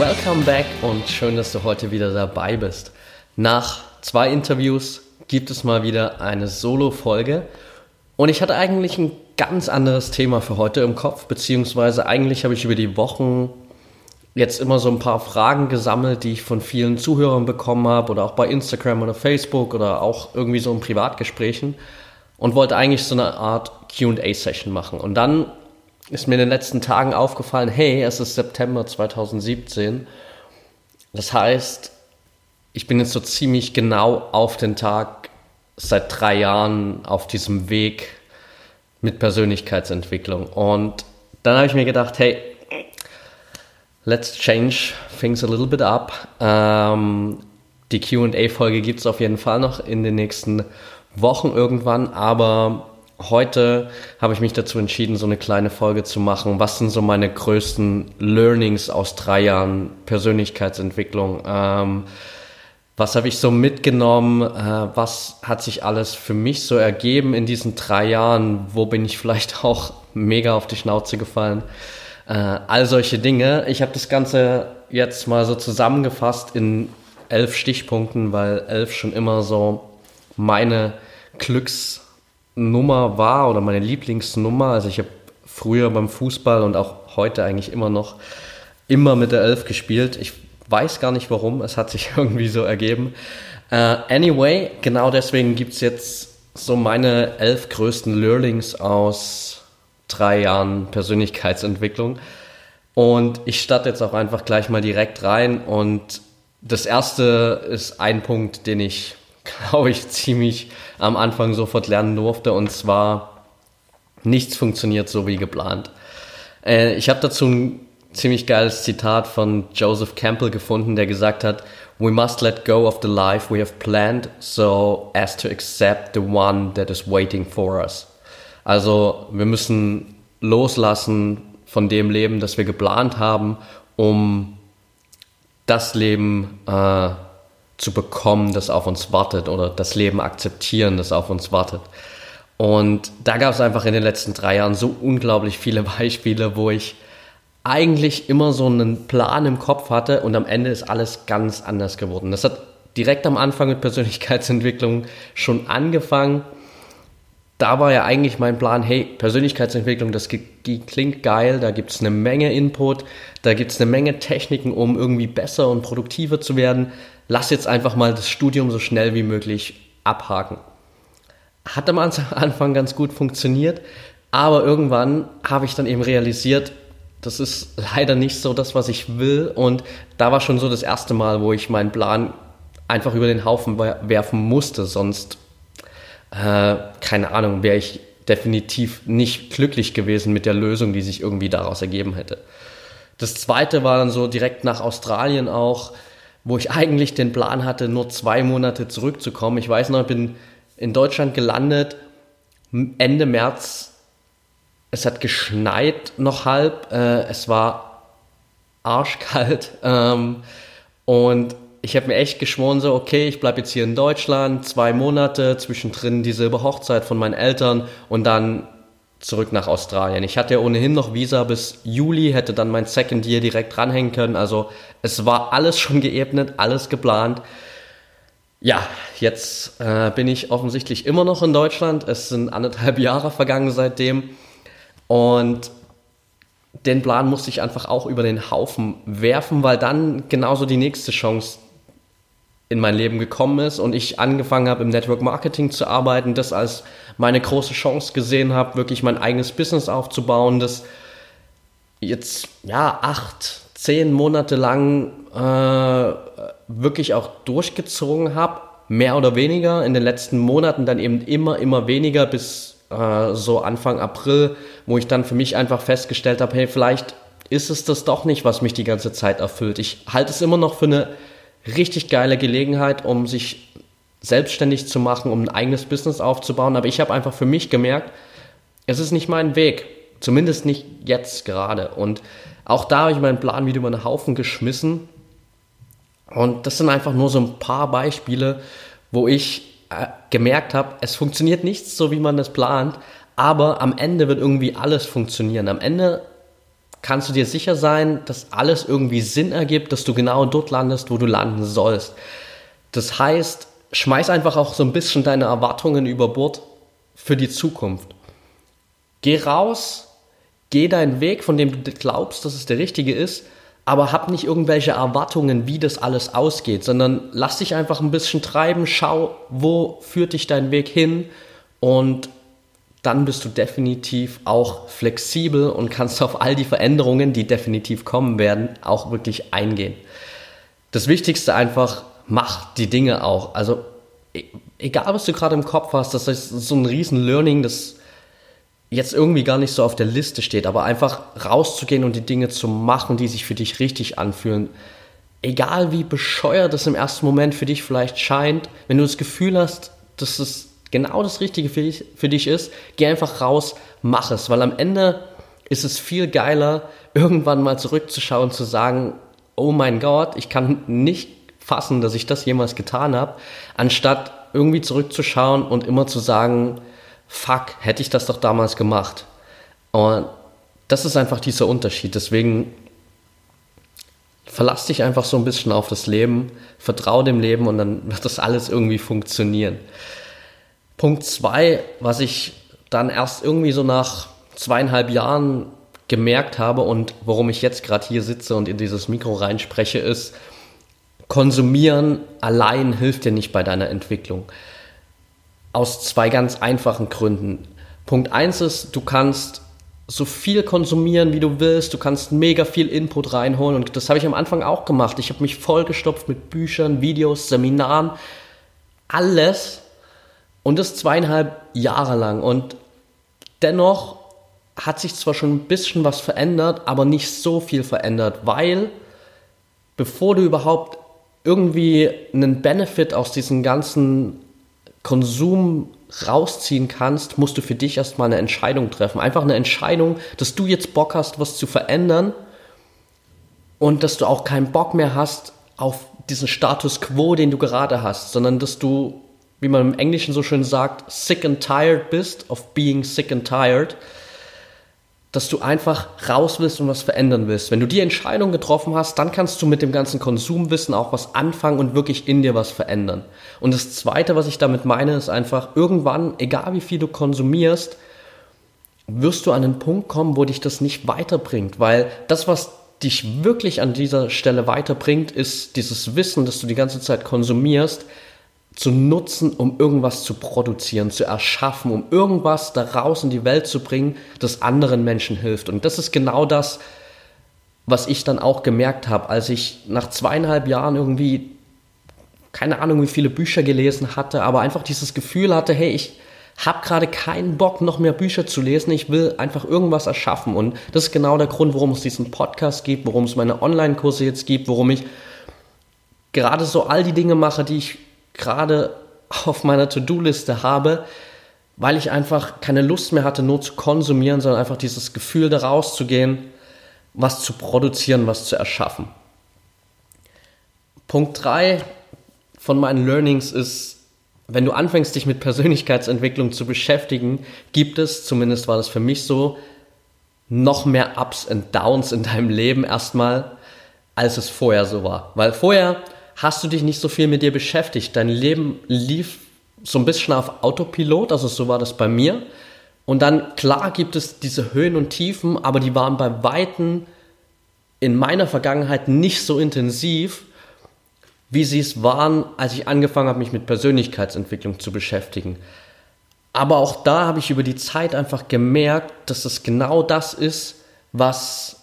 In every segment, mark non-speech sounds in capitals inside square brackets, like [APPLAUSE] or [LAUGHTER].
Welcome back und schön, dass du heute wieder dabei bist. Nach zwei Interviews gibt es mal wieder eine Solo-Folge und ich hatte eigentlich ein ganz anderes Thema für heute im Kopf, beziehungsweise eigentlich habe ich über die Wochen jetzt immer so ein paar Fragen gesammelt, die ich von vielen Zuhörern bekommen habe oder auch bei Instagram oder Facebook oder auch irgendwie so in Privatgesprächen und wollte eigentlich so eine Art QA-Session machen. Und dann ist mir in den letzten Tagen aufgefallen, hey, es ist September 2017. Das heißt, ich bin jetzt so ziemlich genau auf den Tag seit drei Jahren auf diesem Weg mit Persönlichkeitsentwicklung. Und dann habe ich mir gedacht, hey, let's change things a little bit up. Ähm, die QA-Folge gibt es auf jeden Fall noch in den nächsten Wochen irgendwann, aber heute habe ich mich dazu entschieden, so eine kleine Folge zu machen. Was sind so meine größten Learnings aus drei Jahren Persönlichkeitsentwicklung? Ähm, was habe ich so mitgenommen? Äh, was hat sich alles für mich so ergeben in diesen drei Jahren? Wo bin ich vielleicht [LAUGHS] auch mega auf die Schnauze gefallen? Äh, all solche Dinge. Ich habe das Ganze jetzt mal so zusammengefasst in elf Stichpunkten, weil elf schon immer so meine Glücks Nummer war oder meine Lieblingsnummer. Also ich habe früher beim Fußball und auch heute eigentlich immer noch immer mit der Elf gespielt. Ich weiß gar nicht warum, es hat sich [LAUGHS] irgendwie so ergeben. Uh, anyway, genau deswegen gibt es jetzt so meine elf größten Learnings aus drei Jahren Persönlichkeitsentwicklung. Und ich starte jetzt auch einfach gleich mal direkt rein. Und das erste ist ein Punkt, den ich glaube ich, ziemlich am Anfang sofort lernen durfte. Und zwar, nichts funktioniert so wie geplant. Äh, ich habe dazu ein ziemlich geiles Zitat von Joseph Campbell gefunden, der gesagt hat, We must let go of the life we have planned so as to accept the one that is waiting for us. Also wir müssen loslassen von dem Leben, das wir geplant haben, um das Leben äh, zu bekommen, das auf uns wartet oder das Leben akzeptieren, das auf uns wartet. Und da gab es einfach in den letzten drei Jahren so unglaublich viele [LAUGHS] Beispiele, wo ich eigentlich immer so einen Plan im Kopf hatte und am Ende ist alles ganz anders geworden. Das hat direkt am Anfang mit Persönlichkeitsentwicklung schon angefangen. Da war ja eigentlich mein Plan, hey, Persönlichkeitsentwicklung, das klingt geil, da gibt es eine Menge Input, da gibt es eine Menge Techniken, um irgendwie besser und produktiver zu werden lass jetzt einfach mal das Studium so schnell wie möglich abhaken. Hat am [LAUGHS] Anfang ganz gut funktioniert, aber irgendwann habe ich dann eben realisiert, das ist leider nicht so das, was ich will. Und da war schon so das erste Mal, wo ich meinen Plan einfach über den Haufen werfen musste. Sonst, äh, keine Ahnung, wäre ich definitiv nicht glücklich gewesen mit der Lösung, die sich irgendwie daraus ergeben hätte. Das zweite war dann so direkt nach Australien auch wo ich eigentlich den Plan hatte, nur zwei Monate zurückzukommen. Ich weiß noch, ich bin in Deutschland gelandet, Ende März. Es hat geschneit noch halb. Äh, es war arschkalt. [LAUGHS] Ähm, und ich habe mir echt geschworen, so, okay, ich bleibe jetzt hier in Deutschland, zwei Monate, zwischendrin die Silberhochzeit von meinen Eltern und dann zurück nach Australien. Ich hatte ja ohnehin noch Visa bis Juli, hätte dann mein Second Year direkt dranhängen können. Also es war alles schon geebnet, alles geplant. Ja, jetzt äh, bin ich offensichtlich immer noch in Deutschland. Es sind anderthalb [LAUGHS] Jahre vergangen seitdem. Und den Plan musste ich einfach auch über den Haufen werfen, weil dann genauso die nächste Chance in mein Leben gekommen ist und ich angefangen habe im Network Marketing zu arbeiten, das als meine große Chance gesehen habe, wirklich mein eigenes Business aufzubauen, das jetzt ja acht, zehn Monate lang äh, wirklich auch durchgezogen habe, mehr oder weniger, in den letzten Monaten dann eben immer, immer weniger bis äh, so Anfang April, wo ich dann für mich einfach festgestellt habe, hey, vielleicht ist es das doch nicht, was mich die ganze Zeit erfüllt. Ich halte es immer noch für eine richtig geile Gelegenheit, um sich selbstständig zu machen, um ein eigenes Business aufzubauen. Aber ich habe einfach für mich gemerkt, es ist nicht mein Weg. Zumindest nicht jetzt gerade. Und auch da habe ich meinen Plan wieder über den Haufen geschmissen. Und das sind einfach nur so ein paar Beispiele, wo ich äh, gemerkt habe, es funktioniert nichts so, wie man das plant, aber am Ende wird irgendwie alles funktionieren. Am Ende kannst du dir sicher sein, dass alles irgendwie Sinn ergibt, dass du genau dort landest, wo du landen sollst. Das heißt, schmeiß einfach auch so ein bisschen deine Erwartungen über Bord für die Zukunft. Geh raus, geh deinen Weg, von dem du glaubst, dass es der richtige ist, aber hab nicht irgendwelche Erwartungen, wie das alles ausgeht, sondern lass dich einfach ein bisschen treiben, schau, wo führt dich dein Weg hin und dann bist du definitiv auch flexibel und kannst auf all die Veränderungen, die definitiv kommen werden, auch wirklich eingehen. Das Wichtigste einfach, mach die Dinge auch. Also e-, egal, was du gerade im Kopf hast, das ist so ein riesen Learning, das jetzt irgendwie gar nicht so auf der Liste steht, aber einfach rauszugehen und die Dinge zu machen, die sich für dich richtig anfühlen. Egal wie bescheuert es im ersten Moment für dich vielleicht scheint, wenn du das Gefühl hast, dass es genau das Richtige für dich, für dich ist, geh einfach raus, mach es, weil am Ende ist es viel geiler, irgendwann mal zurückzuschauen, zu sagen, oh mein Gott, ich kann nicht fassen, dass ich das jemals getan habe, anstatt irgendwie zurückzuschauen und immer zu sagen, fuck, hätte ich das doch damals gemacht. Und das ist einfach dieser Unterschied. Deswegen verlass dich einfach so ein bisschen auf das Leben, vertrau dem Leben und dann wird das alles irgendwie funktionieren. Punkt zwei, was ich dann erst irgendwie so nach zweieinhalb Jahren gemerkt habe und warum ich jetzt gerade hier sitze und in dieses Mikro reinspreche, ist, konsumieren allein hilft dir nicht bei deiner Entwicklung. Aus zwei ganz einfachen Gründen. Punkt eins ist, du kannst so viel konsumieren, wie du willst. Du kannst mega viel Input reinholen. Und das habe ich am Anfang auch gemacht. Ich habe mich vollgestopft mit Büchern, Videos, Seminaren. Alles. Und das zweieinhalb Jahre lang. Und dennoch hat sich zwar schon ein bisschen was verändert, aber nicht so viel verändert, weil bevor du überhaupt irgendwie einen Benefit aus diesem ganzen Konsum rausziehen kannst, musst du für dich erstmal eine Entscheidung treffen. Einfach eine Entscheidung, dass du jetzt Bock hast, was zu verändern und dass du auch keinen Bock mehr hast auf diesen Status quo, den du gerade hast, sondern dass du, wie man im Englischen so schön sagt, sick and tired bist of being sick and tired dass du einfach raus willst und was verändern willst. Wenn du die Entscheidung getroffen hast, dann kannst du mit dem ganzen Konsumwissen auch was anfangen und wirklich in dir was verändern. Und das Zweite, was ich damit meine, ist einfach, irgendwann, egal wie viel du konsumierst, wirst du an einen Punkt kommen, wo dich das nicht weiterbringt, weil das, was dich wirklich an dieser Stelle weiterbringt, ist dieses Wissen, das du die ganze Zeit konsumierst, zu nutzen, um irgendwas zu produzieren, zu erschaffen, um irgendwas daraus in die Welt zu bringen, das anderen Menschen hilft. Und das ist genau das, was ich dann auch gemerkt habe, als ich nach zweieinhalb Jahren irgendwie, keine Ahnung, wie viele Bücher gelesen hatte, aber einfach dieses Gefühl hatte, hey, ich habe gerade keinen Bock, noch mehr Bücher zu lesen, ich will einfach irgendwas erschaffen. Und das ist genau der Grund, warum es diesen Podcast gibt, warum es meine Online-Kurse jetzt gibt, warum ich gerade so all die Dinge mache, die ich gerade auf meiner To-Do-Liste habe, weil ich einfach keine Lust mehr hatte, nur zu konsumieren, sondern einfach dieses Gefühl, da rauszugehen, was zu produzieren, was zu erschaffen. Punkt 3 von meinen Learnings ist, wenn du anfängst, dich mit Persönlichkeitsentwicklung zu beschäftigen, gibt es, zumindest war das für mich so, noch mehr Ups und Downs in deinem Leben erstmal, als es vorher so war. Weil vorher hast du dich nicht so viel mit dir beschäftigt. Dein Leben lief so ein bisschen auf Autopilot, also so war das bei mir. Und dann, klar, gibt es diese Höhen und Tiefen, aber die waren bei Weitem in meiner Vergangenheit nicht so intensiv, wie sie es waren, als ich angefangen habe, mich mit Persönlichkeitsentwicklung zu beschäftigen. Aber auch da habe ich über die Zeit einfach gemerkt, dass es genau das ist, was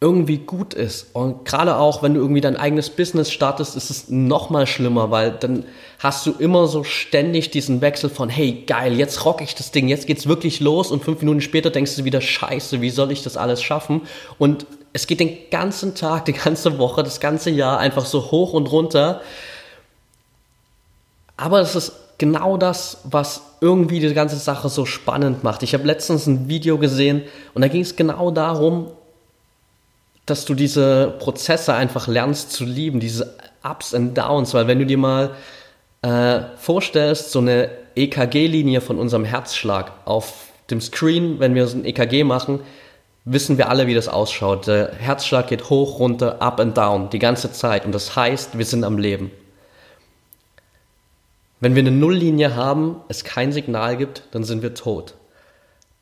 irgendwie gut ist. Und gerade auch, wenn du irgendwie dein eigenes Business startest, ist es noch mal schlimmer, weil dann hast du immer so ständig diesen Wechsel von, hey, geil, jetzt rock ich das Ding, jetzt geht's wirklich los und fünf Minuten später denkst du wieder, scheiße, wie soll ich das alles schaffen? Und es geht den ganzen Tag, die ganze Woche, das ganze Jahr einfach so hoch und runter. Aber es ist genau das, was irgendwie die ganze Sache so spannend macht. Ich habe letztens ein Video gesehen und da ging es genau darum, dass du diese Prozesse einfach lernst zu lieben, diese Ups und Downs, weil wenn du dir mal äh, vorstellst, so eine EKG-Linie von unserem Herzschlag auf dem Screen, wenn wir so ein EKG machen, wissen wir alle, wie das ausschaut. Der Herzschlag geht hoch, runter, up and down die ganze Zeit und das heißt, wir sind am Leben. Wenn wir eine Nulllinie haben, es kein Signal gibt, dann sind wir tot.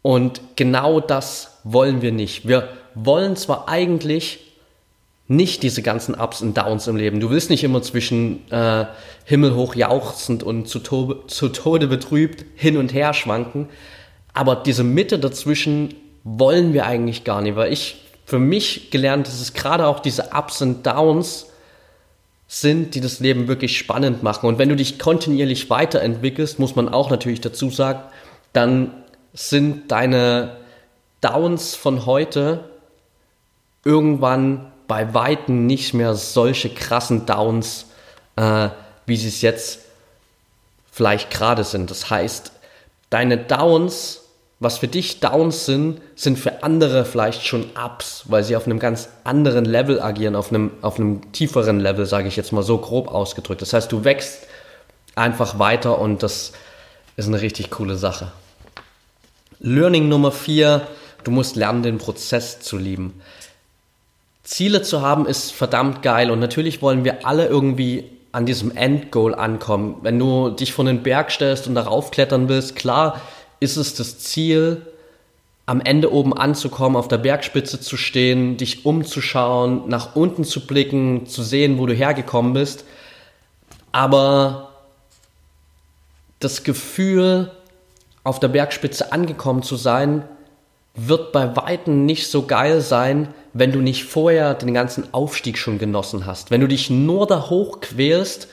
Und genau das wollen wir nicht. Wir wollen zwar eigentlich nicht diese ganzen Ups und Downs im Leben. Du willst nicht immer zwischen äh, himmelhoch jauchzend und zu, to zu Tode betrübt hin und her schwanken. Aber diese Mitte dazwischen wollen wir eigentlich gar nicht, weil ich für mich gelernt, dass es gerade auch diese Ups und Downs sind, die das Leben wirklich spannend machen. Und wenn du dich kontinuierlich weiterentwickelst, muss man auch natürlich dazu sagen, dann sind deine Downs von heute irgendwann bei Weitem nicht mehr solche krassen Downs, äh, wie sie es jetzt vielleicht gerade sind. Das heißt, deine Downs was für dich Downs sind, sind für andere vielleicht schon Ups, weil sie auf einem ganz anderen Level agieren, auf einem, auf einem tieferen Level, sage ich jetzt mal so grob ausgedrückt. Das heißt, du wächst einfach weiter und das ist eine richtig coole Sache. Learning Nummer vier, du musst lernen, den Prozess zu lieben. Ziele zu haben ist verdammt geil und natürlich wollen wir alle irgendwie an diesem Endgoal ankommen. Wenn du dich von den Berg stellst und darauf klettern willst, klar, ist es das Ziel, am Ende oben anzukommen, auf der Bergspitze zu stehen, dich umzuschauen, nach unten zu blicken, zu sehen, wo du hergekommen bist. Aber das Gefühl, auf der Bergspitze angekommen zu sein, wird bei Weitem nicht so geil sein, wenn du nicht vorher den ganzen Aufstieg schon genossen hast. Wenn du dich nur da hoch quälst,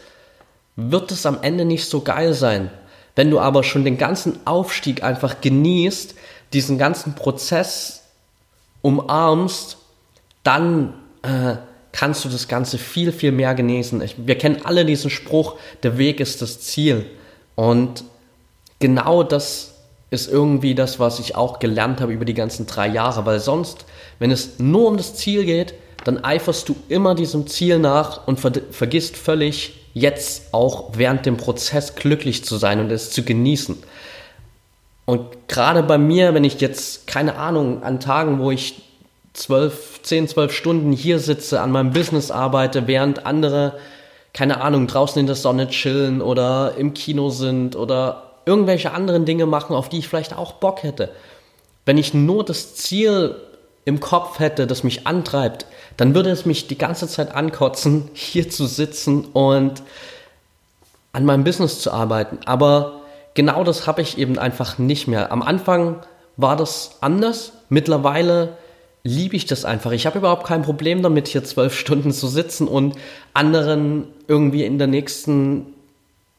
wird es am Ende nicht so geil sein. Wenn du aber schon den ganzen Aufstieg einfach genießt, diesen ganzen Prozess umarmst, dann äh, kannst du das Ganze viel, viel mehr genießen. Ich, wir kennen alle diesen Spruch, der Weg ist das Ziel. Und genau das ist irgendwie das, was ich auch gelernt habe über die ganzen drei Jahre, weil sonst, wenn es nur um das Ziel geht, dann eiferst du immer diesem Ziel nach und ver vergisst völlig, jetzt auch während dem Prozess glücklich zu sein und es zu genießen. Und gerade bei mir, wenn ich jetzt, keine Ahnung, an Tagen, wo ich zwölf, zehn, zwölf Stunden hier sitze, an meinem Business arbeite, während andere, keine Ahnung, draußen in der Sonne chillen oder im Kino sind oder irgendwelche anderen Dinge machen, auf die ich vielleicht auch Bock hätte. Wenn ich nur das Ziel im Kopf hätte, das mich antreibt, dann würde es mich die ganze Zeit ankotzen, [LAUGHS] hier zu sitzen und an meinem Business zu arbeiten. Aber genau das habe ich eben einfach nicht mehr. Am Anfang war das anders. Mittlerweile liebe ich das einfach. Ich habe überhaupt kein Problem damit, hier zwölf [LAUGHS] Stunden zu sitzen und anderen irgendwie in der nächsten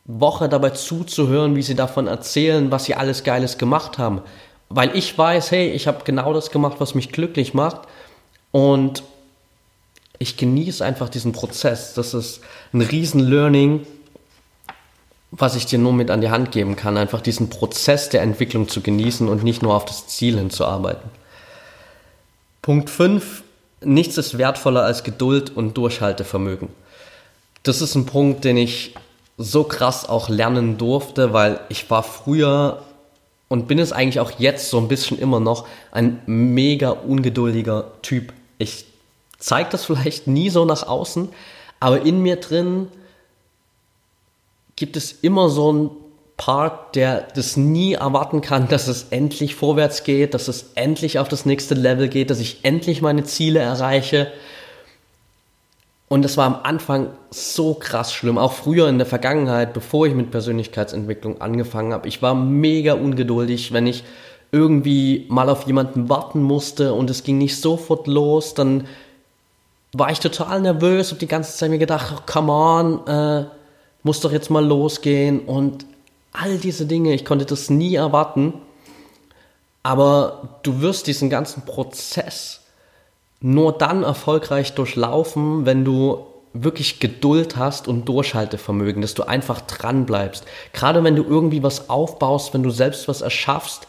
Woche dabei zuzuhören, wie sie davon erzählen, was sie alles Geiles gemacht haben. Weil ich weiß, hey, ich habe genau das gemacht, was mich glücklich macht. Und ich genieße einfach diesen Prozess. Das ist ein riesen Learning, was ich dir nur mit an die Hand geben kann. Einfach diesen Prozess der Entwicklung zu genießen und nicht nur auf das Ziel hinzuarbeiten. Punkt 5. Nichts ist wertvoller als Geduld und Durchhaltevermögen. Das ist ein Punkt, den ich so krass auch lernen durfte, weil ich war früher und bin es eigentlich auch jetzt so ein bisschen immer noch ein mega ungeduldiger Typ. Ich zeige das vielleicht nie so nach außen, aber in mir drin gibt es immer so ein Part, der das nie erwarten kann, [LAUGHS] dass es endlich vorwärts geht, dass es endlich auf das nächste Level geht, dass ich endlich meine Ziele erreiche. Und das war am Anfang so krass schlimm. Auch früher in der Vergangenheit, bevor ich mit Persönlichkeitsentwicklung angefangen habe. Ich war mega ungeduldig, wenn ich irgendwie mal auf jemanden warten musste und es ging nicht sofort los, dann war ich total nervös, habe die ganze Zeit mir gedacht, oh, come on, äh, muss doch jetzt mal losgehen und all diese Dinge, ich konnte das nie erwarten. Aber du wirst diesen ganzen Prozess nur dann erfolgreich durchlaufen, wenn du wirklich Geduld hast und Durchhaltevermögen, dass du einfach dran bleibst. Gerade wenn du irgendwie was aufbaust, wenn du selbst was erschaffst,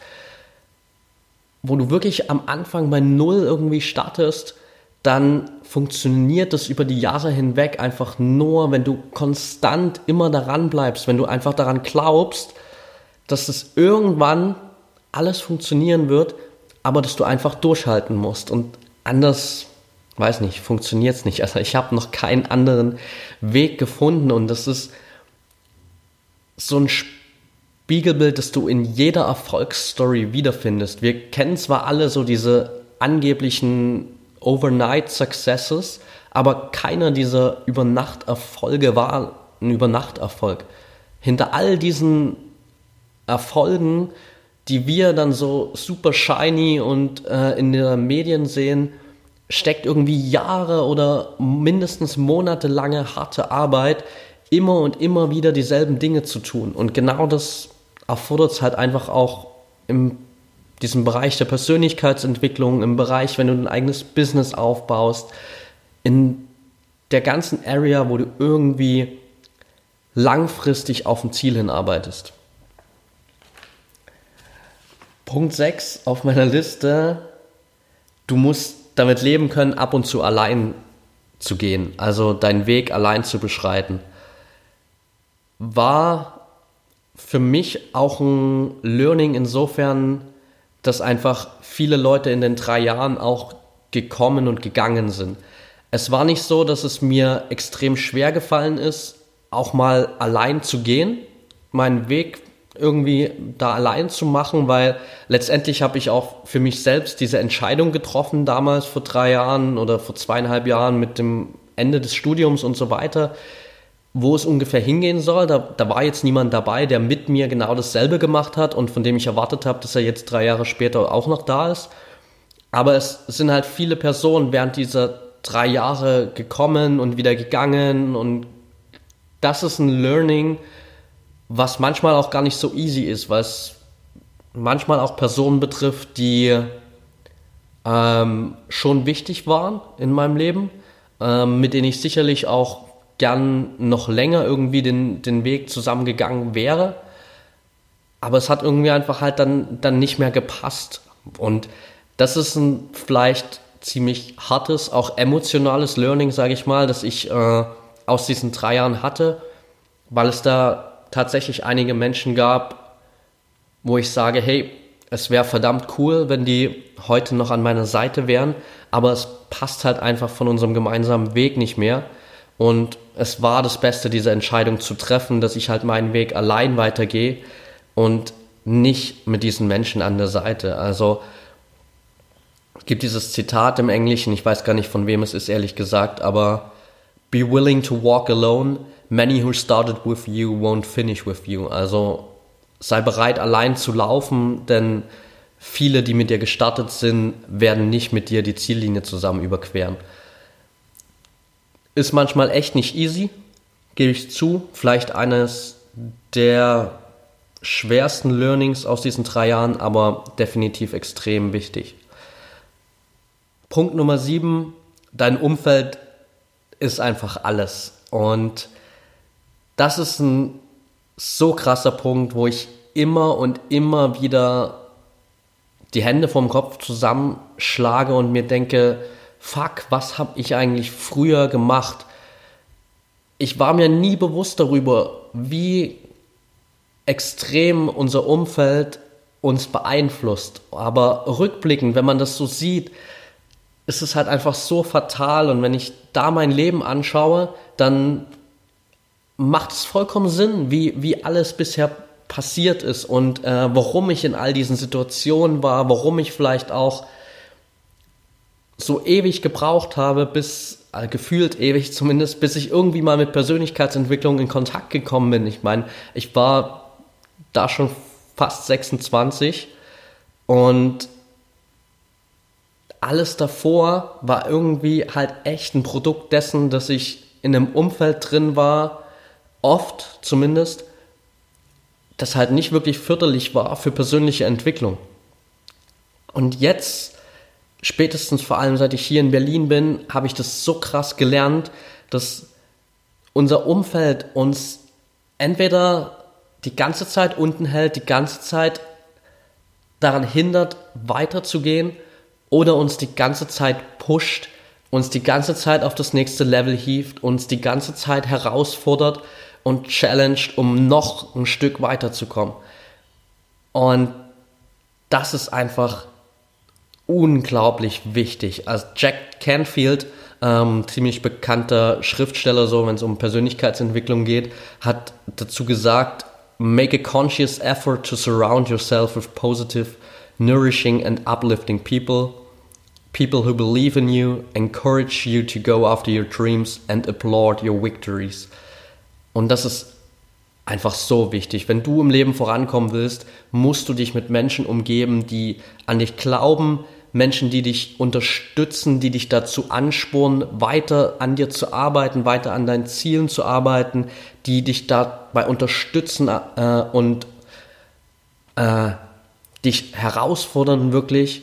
wo du wirklich am Anfang bei Null irgendwie startest, dann funktioniert das über die Jahre hinweg einfach nur, wenn du konstant immer daran bleibst, wenn du einfach daran glaubst, dass es irgendwann alles funktionieren wird, aber dass du einfach durchhalten musst und anders weiß nicht, funktioniert es nicht. Also ich habe noch keinen anderen Weg gefunden und das ist so ein Spiegelbild, das du in jeder Erfolgsstory wiederfindest. Wir kennen zwar alle so diese angeblichen Overnight Successes, aber keiner dieser Übernachterfolge war ein Übernachterfolg. Hinter all diesen Erfolgen, die wir dann so super shiny und äh, in den Medien sehen, steckt irgendwie Jahre oder mindestens monatelange harte Arbeit, immer und immer wieder dieselben Dinge zu tun. Und genau das erfordert es halt einfach auch in diesem Bereich der Persönlichkeitsentwicklung, im Bereich, wenn du ein eigenes Business aufbaust, in der ganzen Area, wo du irgendwie langfristig auf ein Ziel hinarbeitest. Punkt 6 auf meiner Liste, du musst damit leben können, ab und zu allein zu gehen, also deinen Weg allein zu beschreiten, war für mich auch ein Learning insofern, dass einfach viele Leute in den drei Jahren auch gekommen und gegangen sind. Es war nicht so, dass es mir extrem schwer gefallen ist, auch mal allein zu gehen, meinen Weg irgendwie da allein zu machen, weil letztendlich habe ich auch für mich selbst diese Entscheidung getroffen, damals vor drei Jahren oder vor zweieinhalb Jahren mit dem Ende des Studiums und so weiter, wo es ungefähr hingehen soll. Da, da war jetzt niemand dabei, der mit mir genau dasselbe gemacht hat und von dem ich erwartet habe, dass er jetzt drei Jahre später auch noch da ist. Aber es sind halt viele Personen während dieser drei Jahre gekommen und wieder gegangen und das ist ein Learning, was manchmal auch gar nicht so easy ist, es manchmal auch Personen betrifft, die ähm, schon wichtig waren in meinem Leben, ähm, mit denen ich sicherlich auch gern noch länger irgendwie den, den Weg zusammengegangen wäre. Aber es hat irgendwie einfach halt dann, dann nicht mehr gepasst. Und das ist ein vielleicht ziemlich hartes, auch emotionales Learning, sage ich mal, das ich äh, aus diesen drei Jahren hatte, weil es da tatsächlich einige Menschen gab, wo ich sage, hey, es wäre verdammt cool, wenn die heute noch an meiner Seite wären, aber es passt halt einfach von unserem gemeinsamen Weg nicht mehr. Und es war das Beste, diese Entscheidung zu treffen, dass ich halt meinen Weg allein weitergehe und nicht mit diesen Menschen an der Seite. Also es gibt dieses Zitat im Englischen, ich weiß gar nicht von wem es ist, ehrlich gesagt, aber be willing to walk alone many who started with you won't finish with you. Also sei bereit, allein zu laufen, denn viele, die mit dir gestartet sind, werden nicht mit dir die Ziellinie zusammen überqueren. Ist manchmal echt nicht easy, gebe ich zu. Vielleicht eines der schwersten Learnings aus diesen drei Jahren, aber definitiv extrem wichtig. Punkt Nummer sieben, dein Umfeld ist einfach alles. Und das ist ein so krasser Punkt, wo ich immer und immer wieder die Hände vom Kopf zusammenschlage und mir denke, fuck, was habe ich eigentlich früher gemacht? Ich war mir nie bewusst darüber, wie extrem unser Umfeld uns beeinflusst. Aber rückblickend, wenn man das so sieht, ist es halt einfach so fatal. Und wenn ich da mein Leben anschaue, dann macht es vollkommen Sinn, wie, wie alles bisher passiert ist und äh, warum ich in all diesen Situationen war, warum ich vielleicht auch so ewig gebraucht habe, bis äh, gefühlt ewig zumindest, bis ich irgendwie mal mit Persönlichkeitsentwicklung in Kontakt gekommen bin. Ich meine, ich war da schon fast 26 und alles davor war irgendwie halt echt ein Produkt dessen, dass ich in einem Umfeld drin war, oft zumindest, das halt nicht wirklich förderlich war für persönliche Entwicklung. Und jetzt spätestens vor allem seit ich hier in Berlin bin, habe ich das so krass gelernt, dass unser Umfeld uns entweder die ganze Zeit unten hält, die ganze Zeit daran hindert, weiterzugehen oder uns die ganze Zeit pusht, uns die ganze Zeit auf das nächste Level hieft, uns die ganze Zeit herausfordert und challenged, um noch ein Stück weiterzukommen. Und das ist einfach unglaublich wichtig. Also Jack Canfield, ähm, ziemlich bekannter Schriftsteller, so wenn es um Persönlichkeitsentwicklung geht, hat dazu gesagt, make a conscious effort to surround yourself with positive, nourishing and uplifting people. People who believe in you, encourage you to go after your dreams and applaud your victories. Und das ist einfach so wichtig. Wenn du im Leben vorankommen willst, musst du dich mit Menschen umgeben, die an dich glauben, Menschen, die dich unterstützen, die dich dazu anspornen, weiter an dir zu arbeiten, weiter an deinen Zielen zu arbeiten, die dich dabei unterstützen äh, und äh, dich herausfordern wirklich,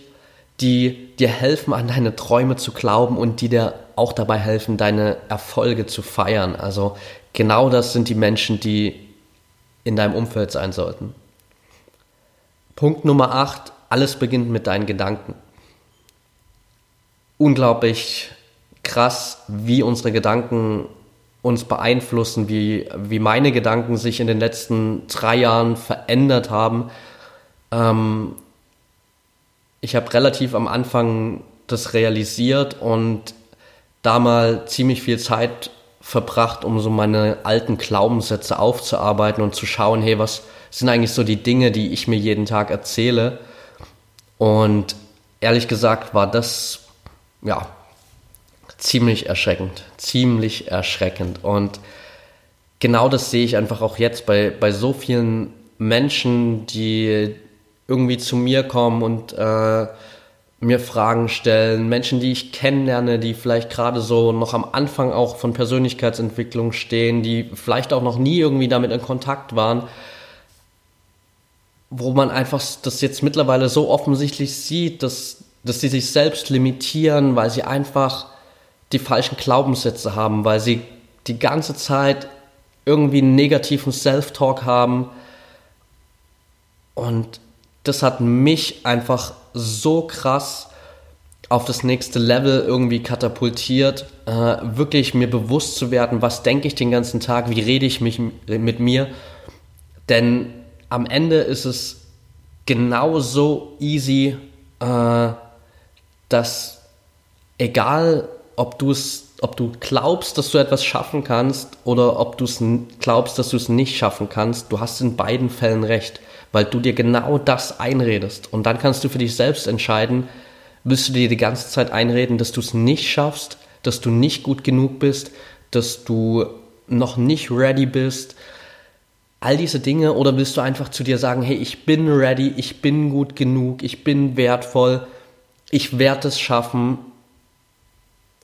die dir helfen, an deine Träume zu glauben und die dir auch dabei helfen, deine Erfolge zu feiern. Also genau das sind die Menschen, die in deinem Umfeld sein sollten. Punkt Nummer 8, alles beginnt mit deinen Gedanken. Unglaublich krass, wie unsere Gedanken uns beeinflussen, wie, wie meine Gedanken sich in den letzten drei Jahren verändert haben. Ähm, ich habe relativ am Anfang das realisiert und da mal ziemlich viel Zeit verbracht, um so meine alten Glaubenssätze aufzuarbeiten und zu schauen, hey, was sind eigentlich so die Dinge, die ich mir jeden Tag erzähle? Und ehrlich gesagt war das, ja, ziemlich erschreckend, ziemlich erschreckend. Und genau das sehe ich einfach auch jetzt bei, bei so vielen Menschen, die irgendwie zu mir kommen und äh, mir Fragen stellen, Menschen, die ich kennenlerne, die vielleicht gerade so noch am Anfang auch von Persönlichkeitsentwicklung stehen, die vielleicht auch noch nie irgendwie damit in Kontakt waren, wo man einfach das jetzt mittlerweile so offensichtlich sieht, dass, dass sie sich selbst limitieren, weil sie einfach die falschen Glaubenssätze haben, weil sie die ganze Zeit irgendwie einen negativen Self-Talk haben. Und das hat mich einfach so krass auf das nächste Level irgendwie katapultiert, äh, wirklich mir bewusst zu werden, was denke ich den ganzen Tag, wie rede ich mich mit mir. Denn am Ende ist es genauso easy, äh, dass egal ob du es ob du glaubst, dass du etwas schaffen kannst oder ob du es glaubst, dass du es nicht schaffen kannst, du hast in beiden Fällen recht weil du dir genau das einredest. Und dann kannst du für dich selbst entscheiden, willst du dir die ganze Zeit einreden, dass du es nicht schaffst, dass du nicht gut genug bist, dass du noch nicht ready bist, all diese Dinge, oder willst du einfach zu dir sagen, hey, ich bin ready, ich bin gut genug, ich bin wertvoll, ich werde es schaffen.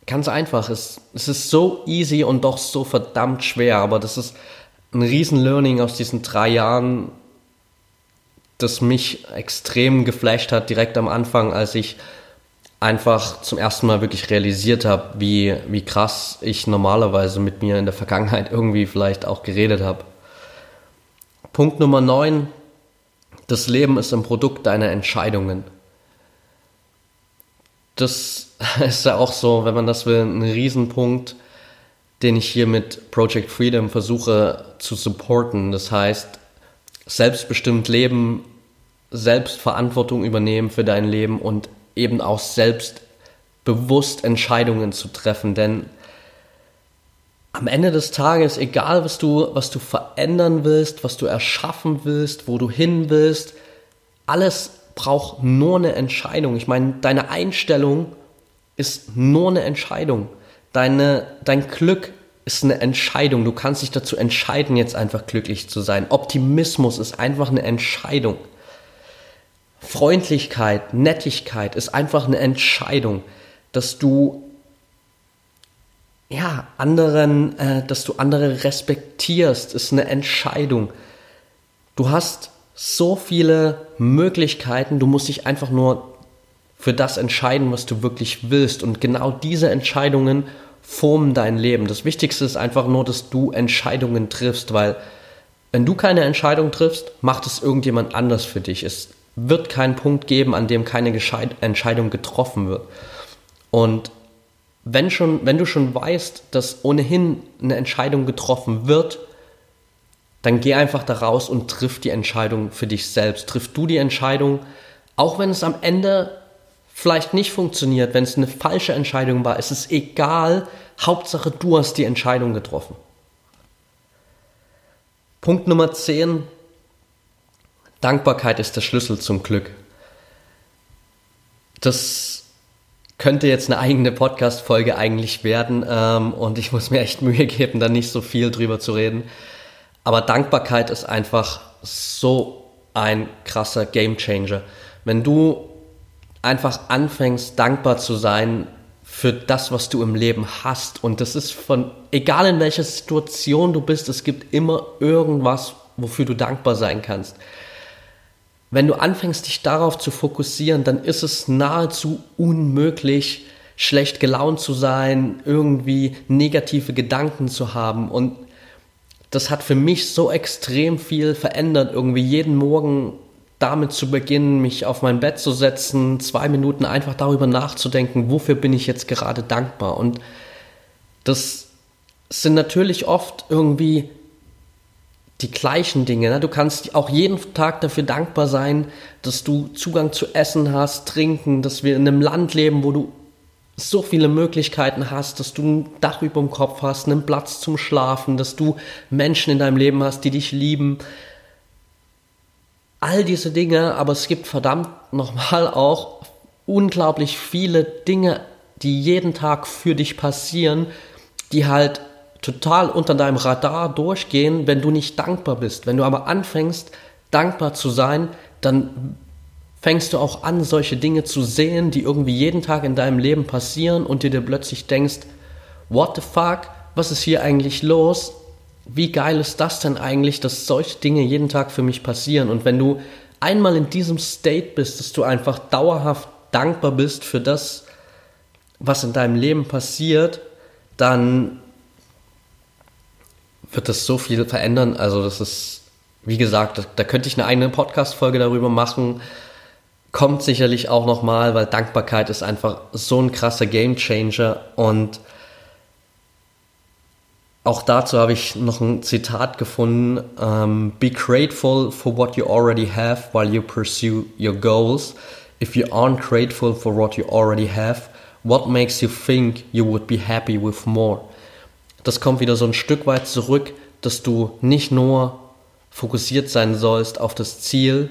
Ganz einfach, es, es ist so easy und doch so verdammt schwer, aber das ist ein riesen Learning aus diesen drei Jahren, das mich extrem geflasht hat, direkt am Anfang, als ich einfach zum ersten Mal wirklich realisiert habe, wie, wie krass ich normalerweise mit mir in der Vergangenheit irgendwie vielleicht auch geredet habe. Punkt Nummer 9. Das Leben ist ein Produkt deiner Entscheidungen. Das [LAUGHS] ist ja auch so, wenn man das will, ein Riesenpunkt, den ich hier mit Project Freedom versuche zu supporten. Das heißt, selbstbestimmt leben, Selbstverantwortung übernehmen für dein Leben und eben auch selbst bewusst Entscheidungen zu treffen, denn am Ende des Tages, egal was du, was du verändern willst, was du erschaffen willst, wo du hin willst, alles braucht nur eine Entscheidung. Ich meine, deine Einstellung ist nur eine Entscheidung. Deine, dein Glück ist eine Entscheidung. Du kannst dich dazu entscheiden, jetzt einfach glücklich zu sein. Optimismus ist einfach eine Entscheidung. Freundlichkeit, Nettigkeit ist einfach eine Entscheidung, dass du ja anderen, äh, dass du andere respektierst, ist eine Entscheidung. Du hast so viele Möglichkeiten, du musst dich einfach nur für das entscheiden, was du wirklich willst. Und genau diese Entscheidungen formen dein Leben. Das Wichtigste ist einfach nur, dass du Entscheidungen triffst, weil wenn du keine Entscheidung triffst, macht es irgendjemand anders für dich. Es wird keinen Punkt geben, an dem keine Entscheidung getroffen wird. Und wenn, schon, wenn du schon weißt, dass ohnehin eine Entscheidung getroffen wird, dann geh einfach da raus und triff die Entscheidung für dich selbst. Triff du die Entscheidung, auch wenn es am Ende vielleicht nicht funktioniert, wenn es eine falsche Entscheidung war, ist es egal. Hauptsache, du hast die Entscheidung getroffen. Punkt Nummer 10. Dankbarkeit ist der Schlüssel zum Glück. Das könnte jetzt eine eigene Podcast-Folge eigentlich werden ähm, und ich muss mir echt Mühe geben, da nicht so viel drüber zu reden. Aber Dankbarkeit ist einfach so ein krasser Gamechanger. Wenn du einfach anfängst, dankbar zu sein für das, was du im Leben hast. Und das ist von, egal in welcher Situation du bist, es gibt immer irgendwas, wofür du dankbar sein kannst. Wenn du anfängst, dich darauf zu fokussieren, dann ist es nahezu unmöglich, schlecht gelaunt zu sein, irgendwie negative Gedanken zu haben. Und das hat für mich so extrem viel verändert, irgendwie jeden Morgen damit zu beginnen, mich auf mein Bett zu setzen, zwei Minuten einfach darüber nachzudenken, wofür bin ich jetzt gerade dankbar. Und das sind natürlich oft irgendwie die gleichen Dinge. Ne? Du kannst auch jeden Tag dafür dankbar sein, dass du Zugang zu Essen hast, Trinken, dass wir in einem Land leben, wo du so viele Möglichkeiten hast, dass du ein Dach über dem Kopf hast, einen Platz zum Schlafen, dass du Menschen in deinem Leben hast, die dich lieben. All diese Dinge, aber es gibt verdammt nochmal auch unglaublich viele Dinge, die jeden Tag für dich passieren, die halt total unter deinem Radar durchgehen, wenn du nicht dankbar bist. Wenn du aber anfängst, dankbar zu sein, dann fängst du auch an, solche Dinge zu sehen, die irgendwie jeden Tag in deinem Leben passieren und dir, plötzlich denkst, what the fuck, was ist hier eigentlich los? Wie geil ist das denn eigentlich, dass solche Dinge jeden Tag für mich passieren? Und wenn du einmal in diesem State bist, dass du einfach dauerhaft dankbar bist für das, was in deinem Leben passiert, dann wird das so viel verändern. Also das ist, wie gesagt, da, da könnte ich eine eigene Podcast-Folge darüber machen. Kommt sicherlich auch nochmal, weil Dankbarkeit ist einfach so ein krasser Gamechanger und auch dazu habe ich noch ein Zitat gefunden. Um, ähm, Be grateful for what you already have while you pursue your goals. If you aren't grateful for what you already have, what makes you think you would be happy with more? das kommt wieder so ein Stück weit zurück, dass du nicht nur fokussiert sein sollst auf das Ziel,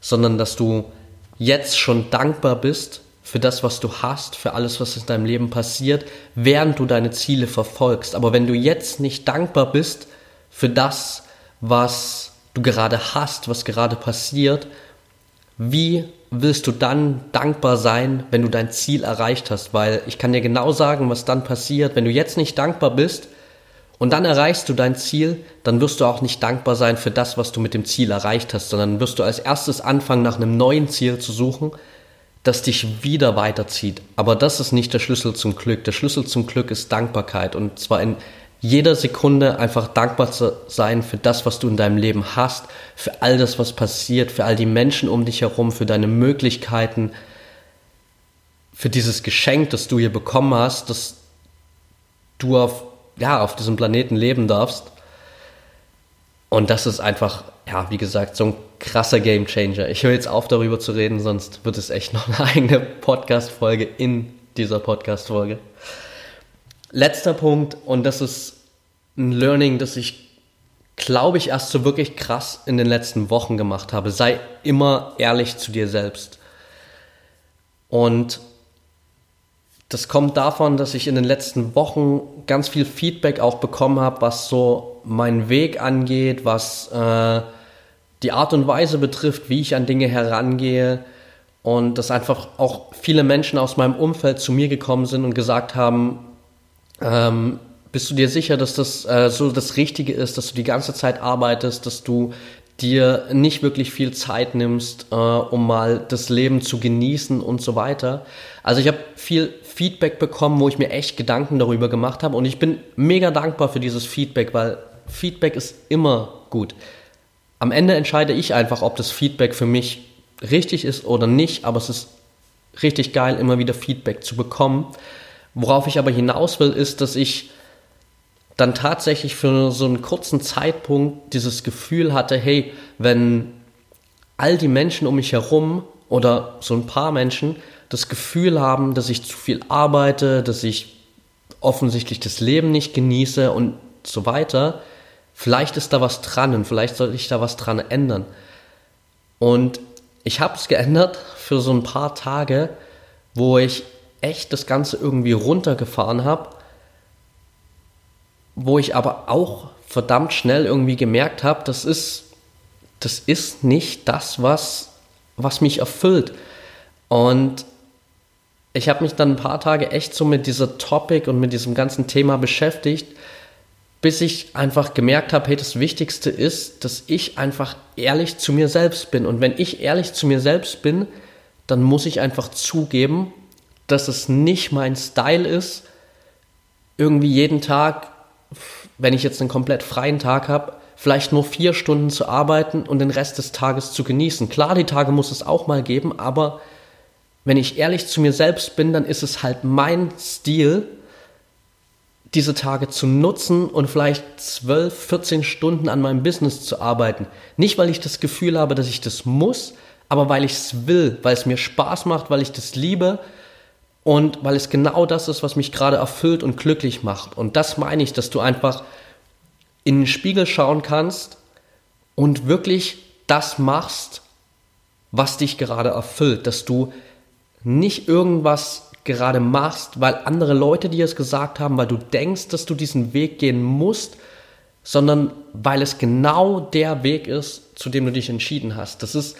sondern dass du jetzt schon dankbar bist für das, was du hast, für alles, was in deinem Leben passiert, während du deine Ziele verfolgst. Aber wenn du jetzt nicht dankbar bist für das, was du gerade hast, was gerade passiert, wie willst du dann dankbar sein, wenn du dein Ziel erreicht hast? Weil ich kann dir genau sagen, was dann passiert. Wenn du jetzt nicht dankbar bist und dann erreichst du dein Ziel, dann wirst du auch nicht dankbar sein für das, was du mit dem Ziel erreicht hast, sondern wirst du als erstes anfangen, nach einem neuen Ziel zu suchen, das dich wieder weiterzieht. Aber das ist nicht der Schlüssel zum Glück. Der Schlüssel zum Glück ist Dankbarkeit und zwar in jeder Sekunde einfach dankbar zu sein für das, was du in deinem Leben hast, für all das, was passiert, für all die Menschen um dich herum, für deine Möglichkeiten, für dieses Geschenk, das du hier bekommen hast, dass du auf, ja, auf diesem Planeten leben darfst. Und das ist einfach, ja, wie gesagt, so ein krasser Game Changer. Ich höre jetzt auf, darüber zu reden, sonst wird es echt noch eine [LAUGHS] eigene Podcast-Folge in dieser Podcast-Folge. Letzter Punkt, und das ist ein Learning, das ich, glaube ich, erst so wirklich krass in den letzten Wochen gemacht habe. Sei immer ehrlich zu dir selbst. Und das kommt davon, dass ich in den letzten Wochen ganz viel Feedback auch bekommen habe, was so meinen Weg angeht, was äh, die Art und Weise betrifft, wie ich an Dinge herangehe. Und dass einfach auch viele Menschen aus meinem Umfeld zu mir gekommen sind und gesagt haben, ähm, bist du dir sicher, dass das äh, so das Richtige ist, dass du die ganze Zeit arbeitest, dass du dir nicht wirklich viel Zeit nimmst, äh, um mal das Leben zu genießen und so weiter. Also ich habe viel Feedback bekommen, wo ich mir echt Gedanken darüber gemacht habe und ich bin mega dankbar für dieses Feedback, weil Feedback ist immer gut. Am Ende entscheide ich einfach, ob das Feedback für mich richtig ist oder nicht, aber es ist richtig geil, immer wieder Feedback zu bekommen. Worauf ich aber hinaus will, ist, dass ich dann tatsächlich für so einen kurzen Zeitpunkt dieses Gefühl hatte, hey, wenn all die Menschen um mich herum oder so ein paar Menschen das Gefühl haben, dass ich zu viel arbeite, dass ich offensichtlich das Leben nicht genieße und so weiter, vielleicht ist da was dran und vielleicht sollte ich da was dran ändern. Und ich habe es geändert für so ein paar Tage, wo ich echt das Ganze irgendwie runtergefahren habe, wo ich aber auch verdammt schnell irgendwie gemerkt habe, das ist, das ist nicht das, was, was mich erfüllt. Und ich habe mich dann ein paar Tage echt so mit dieser Topic und mit diesem ganzen Thema beschäftigt, bis ich einfach gemerkt habe, hey, das Wichtigste ist, dass ich einfach ehrlich zu mir selbst bin. Und wenn ich ehrlich zu mir selbst bin, dann muss ich einfach zugeben, dass es nicht mein Style ist, irgendwie jeden Tag, wenn ich jetzt einen komplett freien Tag habe, vielleicht nur vier Stunden zu arbeiten und den Rest des Tages zu genießen. Klar, die Tage muss es auch mal geben, aber wenn ich ehrlich zu mir selbst bin, dann ist es halt mein Stil, diese Tage zu nutzen und vielleicht 12, 14 Stunden an meinem Business zu arbeiten. Nicht, weil ich das Gefühl habe, dass ich das muss, aber weil ich es will, weil es mir Spaß macht, weil ich das liebe und weil es genau das ist, was mich gerade erfüllt und glücklich macht. Und das meine ich, dass du einfach in den Spiegel schauen kannst und wirklich das machst, was dich gerade erfüllt, dass du nicht irgendwas gerade machst, weil andere Leute dir es gesagt haben, weil du denkst, dass du diesen Weg gehen musst, sondern weil es genau der Weg ist, zu dem du dich entschieden hast. Das ist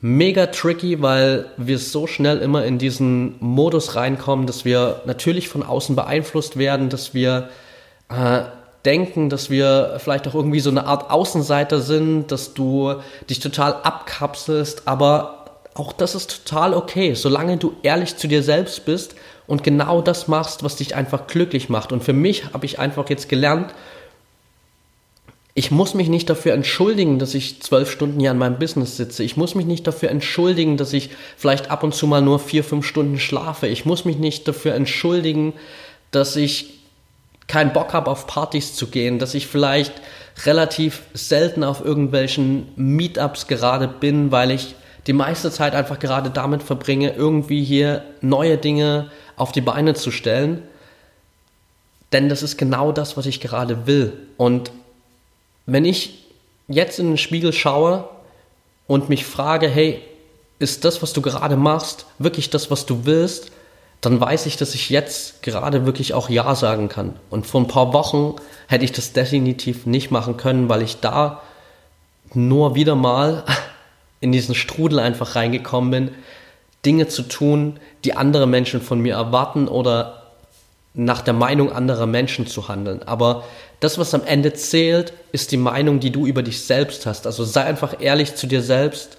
mega tricky, weil wir so schnell immer in diesen Modus reinkommen, dass wir natürlich von außen beeinflusst werden, dass wir äh, denken, dass wir vielleicht auch irgendwie so eine Art Außenseiter sind, dass du dich total abkapselst, aber auch das ist total okay, solange du ehrlich zu dir selbst bist und genau das machst, was dich einfach glücklich macht. Und für mich habe ich einfach jetzt gelernt, ich muss mich nicht dafür entschuldigen, dass ich zwölf Stunden hier an meinem Business sitze. Ich muss mich nicht dafür entschuldigen, dass ich vielleicht ab und zu mal nur vier, fünf Stunden schlafe. Ich muss mich nicht dafür entschuldigen, dass ich keinen Bock habe, auf Partys zu gehen, dass ich vielleicht relativ selten auf irgendwelchen Meetups gerade bin, weil ich die meiste Zeit einfach gerade damit verbringe, irgendwie hier neue Dinge auf die Beine zu stellen. Denn das ist genau das, was ich gerade will. Und wenn ich jetzt in den Spiegel schaue und mich frage, hey, ist das, was du gerade machst, wirklich das, was du willst, dann weiß ich, dass ich jetzt gerade wirklich auch Ja sagen kann. Und vor ein paar Wochen hätte ich das definitiv nicht machen können, weil ich da nur wieder mal in diesen Strudel einfach reingekommen bin, Dinge zu tun, die andere Menschen von mir erwarten oder nach der Meinung anderer Menschen zu handeln. Aber das, was am Ende zählt, ist die Meinung, die du über dich selbst hast. Also sei einfach ehrlich zu dir selbst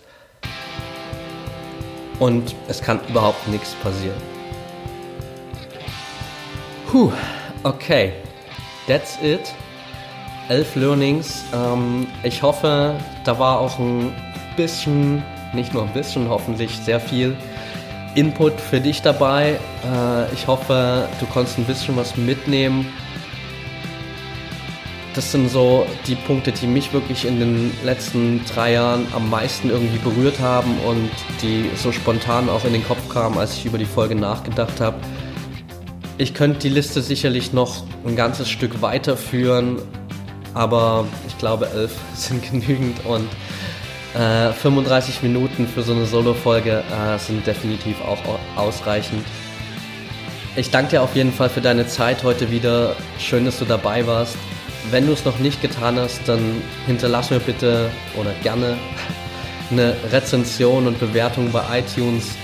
und es kann überhaupt nichts passieren. Puh, okay, that's it. Elf Learnings. Ähm, ich hoffe, da war auch ein bisschen, nicht nur ein bisschen, hoffentlich sehr viel Input für dich dabei. Äh, ich hoffe, du konntest ein bisschen was mitnehmen. Das sind so die Punkte, die mich wirklich in den letzten drei Jahren am meisten irgendwie berührt haben und die so spontan auch in den Kopf kamen, als ich über die Folge nachgedacht habe. Ich könnte die Liste sicherlich noch ein ganzes Stück weiterführen, aber ich glaube, elf [LAUGHS] sind genügend und äh, 35 Minuten für so eine Solo-Folge äh, sind definitiv auch ausreichend. Ich danke dir auf jeden Fall für deine Zeit heute wieder. Schön, dass du dabei warst. Wenn du es noch nicht getan hast, dann hinterlass mir bitte oder gerne [LAUGHS] eine Rezension und Bewertung bei iTunes.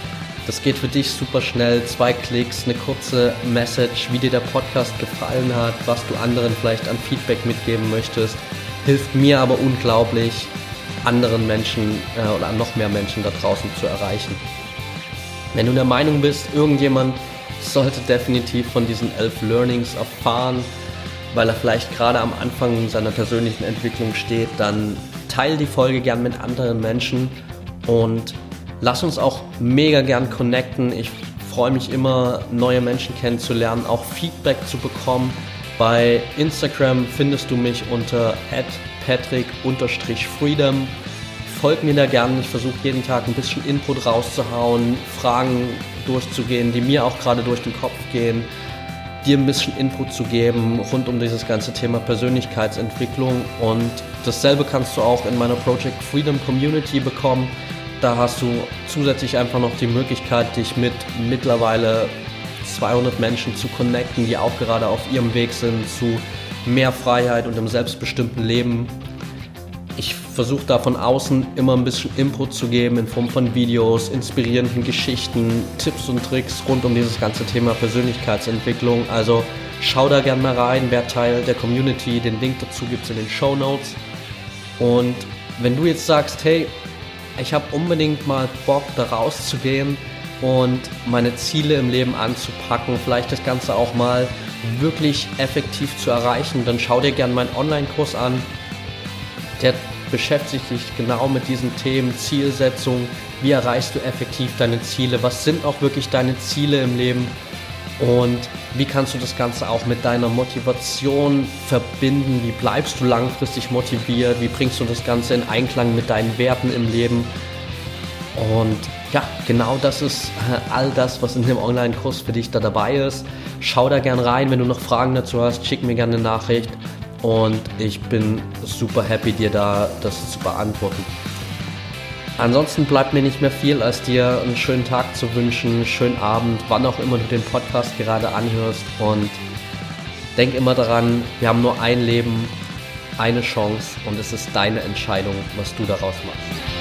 Das geht für dich super schnell. Zwei Klicks, eine kurze Message, wie dir der Podcast gefallen hat, was du anderen vielleicht an Feedback mitgeben möchtest. Hilft mir aber unglaublich anderen Menschen äh, oder noch mehr Menschen da draußen zu erreichen. Wenn du der Meinung bist, irgendjemand sollte definitiv von diesen elf Learnings erfahren, weil er vielleicht gerade am Anfang seiner persönlichen Entwicklung steht, dann teile die Folge gern mit anderen Menschen und lass uns auch mega gern connecten. Ich freue mich immer, neue Menschen kennenzulernen, auch Feedback zu bekommen. Bei Instagram findest du mich unter patrick-freedom. Folg mir da gern. Ich versuche jeden Tag ein bisschen Input rauszuhauen, Fragen durchzugehen, die mir auch gerade durch den Kopf gehen, dir ein bisschen Input zu geben rund um dieses ganze Thema Persönlichkeitsentwicklung. Und dasselbe kannst du auch in meiner Project Freedom Community bekommen. Da hast du zusätzlich einfach noch die Möglichkeit, dich mit mittlerweile 200 Menschen zu connecten, die auch gerade auf ihrem Weg sind zu mehr Freiheit und einem selbstbestimmten Leben. Ich versuche da von außen immer ein bisschen Input zu geben in Form von Videos, inspirierenden Geschichten, Tipps und Tricks rund um dieses ganze Thema Persönlichkeitsentwicklung. Also schau da gerne mal rein, wer Teil der Community. Den Link dazu gibt es in den Show Notes. Und wenn du jetzt sagst, hey, ich habe unbedingt mal Bock, da rauszugehen und meine Ziele im Leben anzupacken, vielleicht das Ganze auch mal wirklich effektiv zu erreichen, dann schau dir gerne meinen Online-Kurs an. Der beschäftigt sich genau mit diesen Themen, Zielsetzung, wie erreichst du effektiv deine Ziele, was sind auch wirklich deine Ziele im Leben und wie kannst du das Ganze auch mit deiner Motivation verbinden? Wie bleibst du langfristig motiviert? Wie bringst du das Ganze in Einklang mit deinen Werten im Leben? Und ja, genau das ist äh, all das, was in dem Online-Kurs für dich da dabei ist. Schau da gern rein, wenn du noch Fragen dazu hast, schick mir gerne eine Nachricht und ich bin super happy, dir da das zu beantworten. Ansonsten bleibt mir nicht mehr viel, als dir einen schönen Tag zu wünschen, schönen Abend, wann auch immer du den Podcast gerade anhörst. Und denk immer daran, wir haben nur ein Leben, eine Chance und es ist deine Entscheidung, was du daraus machst.